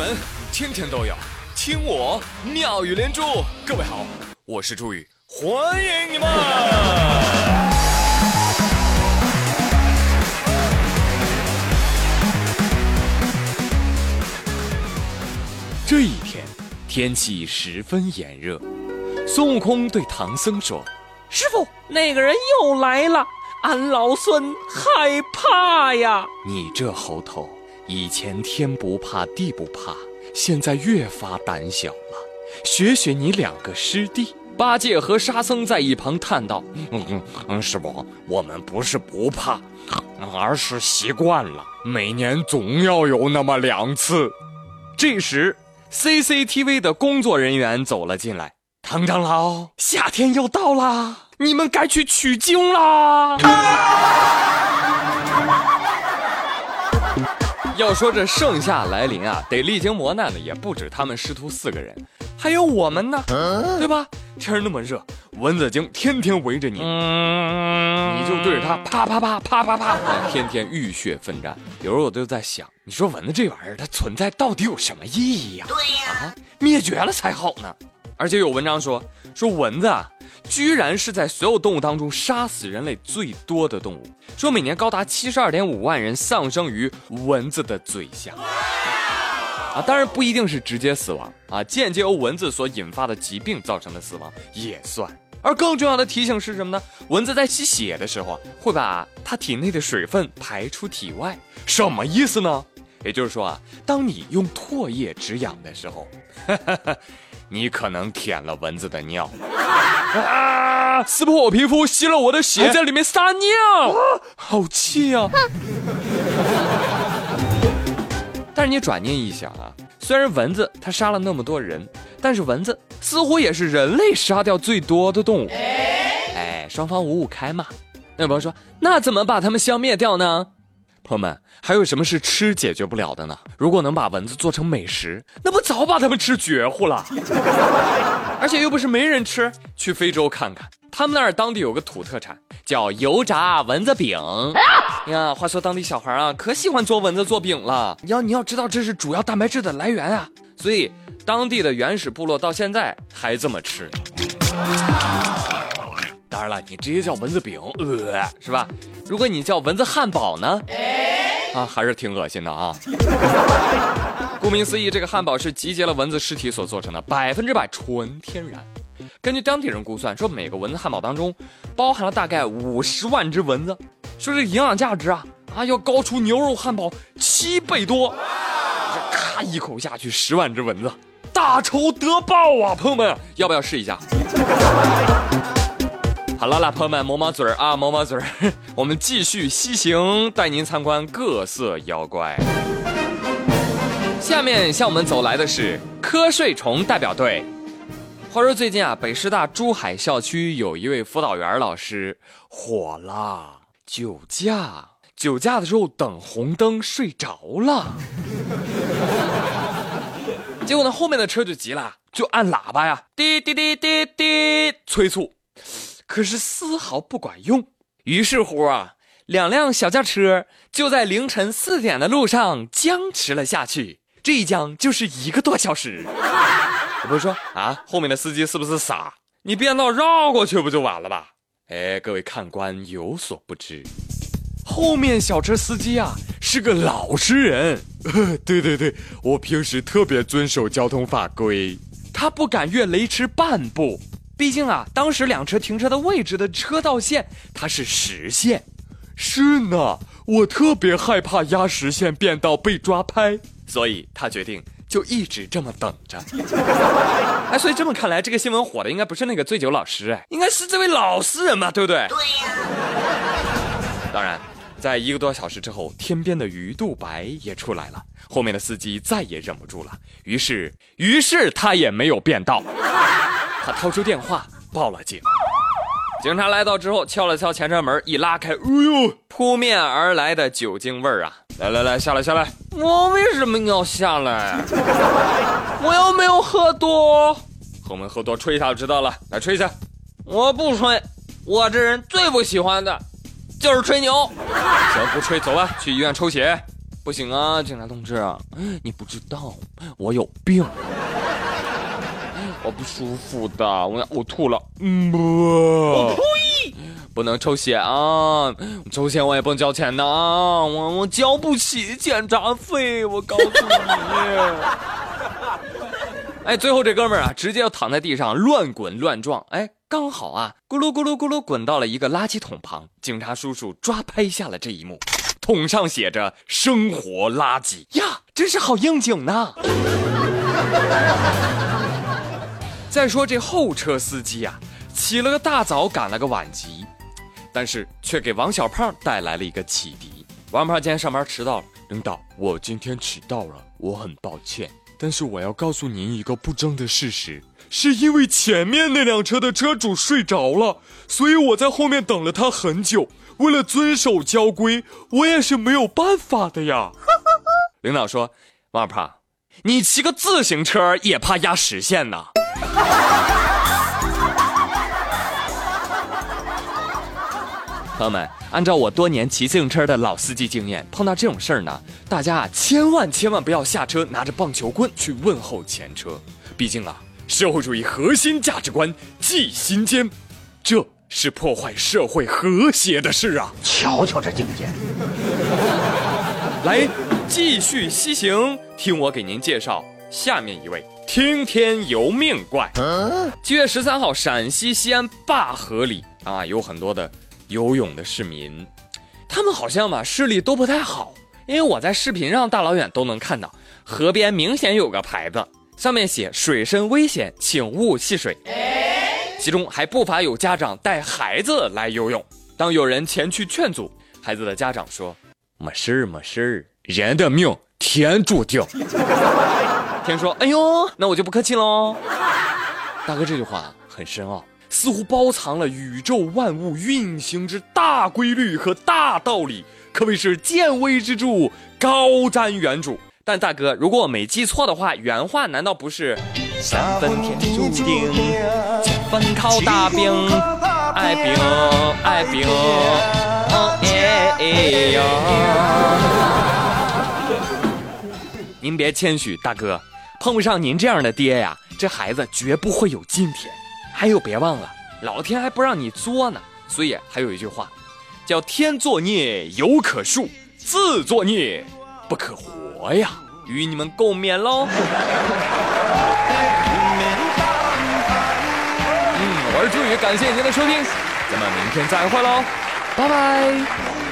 闻天天都有，听我妙语连珠。各位好，我是朱宇，欢迎你们。这一天天气十分炎热，孙悟空对唐僧说：“师傅，那个人又来了，俺老孙害怕呀！你这猴头，以前天不怕地不怕。”现在越发胆小了，学学你两个师弟。八戒和沙僧在一旁叹道：“嗯嗯，师傅，我们不是不怕，而是习惯了。每年总要有那么两次。”这时，CCTV 的工作人员走了进来：“唐长老，夏天又到啦，你们该去取经啦。”要说这盛夏来临啊，得历经磨难的也不止他们师徒四个人，还有我们呢，对吧？天那么热，蚊子精天天围着你，你就对着它啪啪啪啪啪啪，天天浴血奋战。有时候我就在想，你说蚊子这玩意儿它存在到底有什么意义呀？对呀，啊，灭绝了才好呢。而且有文章说，说蚊子啊。居然是在所有动物当中杀死人类最多的动物，说每年高达七十二点五万人丧生于蚊子的嘴下。啊，当然不一定是直接死亡啊，间接由蚊子所引发的疾病造成的死亡也算。而更重要的提醒是什么呢？蚊子在吸血的时候会把它体内的水分排出体外，什么意思呢？也就是说啊，当你用唾液止痒的时候。你可能舔了蚊子的尿，啊！撕破我皮肤，吸了我的血，在里面撒尿，好气啊！但是你转念一想啊，虽然蚊子它杀了那么多人，但是蚊子似乎也是人类杀掉最多的动物。哎，双方五五开嘛。那有朋友说，那怎么把它们消灭掉呢？朋友们，还有什么是吃解决不了的呢？如果能把蚊子做成美食，那不早把它们吃绝户了？而且又不是没人吃。去非洲看看，他们那儿当地有个土特产，叫油炸蚊子饼。呀，话说当地小孩啊，可喜欢做蚊子做饼了。你要你要知道，这是主要蛋白质的来源啊。所以当地的原始部落到现在还这么吃。当然了，你直接叫蚊子饼，呃，是吧？如果你叫蚊子汉堡呢？啊，还是挺恶心的啊！顾名思义，这个汉堡是集结了蚊子尸体所做成的，百分之百纯天然。根据当地人估算，说每个蚊子汉堡当中包含了大概五十万只蚊子，说这营养价值啊啊要高出牛肉汉堡七倍多。这咔一口下去，十万只蚊子，大仇得报啊！朋友们，要不要试一下？好了，啦朋友们，抹抹嘴儿啊，抹抹嘴儿，我们继续西行，带您参观各色妖怪。下面向我们走来的是瞌睡虫代表队。话说最近啊，北师大珠海校区有一位辅导员老师火了，酒驾，酒驾的时候等红灯睡着了，结果呢，后面的车就急了，就按喇叭呀，滴滴滴滴滴，催促。可是丝毫不管用，于是乎啊，两辆小轿车就在凌晨四点的路上僵持了下去。这一僵就是一个多小时。我不是说啊，后面的司机是不是傻？你变道绕过去不就完了吧？哎，各位看官有所不知，后面小车司机啊是个老实人。对对对，我平时特别遵守交通法规，他不敢越雷池半步。毕竟啊，当时两车停车的位置的车道线它是实线，是呢，我特别害怕压实线变道被抓拍，所以他决定就一直这么等着。哎，所以这么看来，这个新闻火的应该不是那个醉酒老师，哎，应该是这位老实人嘛，对不对？对呀。当然，在一个多小时之后，天边的鱼肚白也出来了，后面的司机再也忍不住了，于是，于是他也没有变道。他掏出电话报了警，警察来到之后敲了敲前车门，一拉开，哎呦，扑面而来的酒精味儿啊！来来来，下来下来！我为什么要下来？我又没有喝多，后面喝多吹一下就知道了。来吹一下，我不吹，我这人最不喜欢的就是吹牛。行，不吹，走吧，去医院抽血。不行啊，警察同志，你不知道我有病，我不舒服的，我要呕吐了。嗯，不，呸，不能抽血啊！抽血我也不能交钱的啊，我我交不起检查费，我告诉你。哎，最后这哥们儿啊，直接要躺在地上乱滚乱撞。哎，刚好啊，咕噜咕噜咕噜滚到了一个垃圾桶旁。警察叔叔抓拍下了这一幕，桶上写着“生活垃圾”呀，真是好应景呐。再说这后车司机啊，起了个大早，赶了个晚集，但是却给王小胖带来了一个启迪。王胖今天上班迟到了，领导，我今天迟到了，我很抱歉。但是我要告诉您一个不争的事实，是因为前面那辆车的车主睡着了，所以我在后面等了他很久。为了遵守交规，我也是没有办法的呀。领导说：“王二胖，你骑个自行车也怕压实线呢。” 朋友们，按照我多年骑自行车的老司机经验，碰到这种事儿呢，大家啊千万千万不要下车拿着棒球棍去问候前车，毕竟啊，社会主义核心价值观记心间，这是破坏社会和谐的事啊！瞧瞧这境界，来继续西行，听我给您介绍下面一位听天由命怪。七月十三号，陕西西安灞河里啊，有很多的。游泳的市民，他们好像吧视力都不太好，因为我在视频上大老远都能看到河边明显有个牌子，上面写“水深危险，请勿戏水”。其中还不乏有家长带孩子来游泳。当有人前去劝阻，孩子的家长说：“没事儿，没事儿，人的命天注定。”天说：“哎呦，那我就不客气喽。”大哥这句话很深奥。似乎包藏了宇宙万物运行之大规律和大道理，可谓是见微知著，高瞻远瞩。但大哥，如果我没记错的话，原话难道不是“三分天注定，七分靠大兵，爱兵爱兵，哎哎呀！”您别谦虚，大哥，碰不上您这样的爹呀，这孩子绝不会有今天。还有，别忘了，老天还不让你作呢，所以还有一句话，叫“天作孽犹可恕，自作孽不可活”呀，与你们共勉喽。嗯，我是朱宇，感谢您的收听，咱们明天再会喽，拜拜。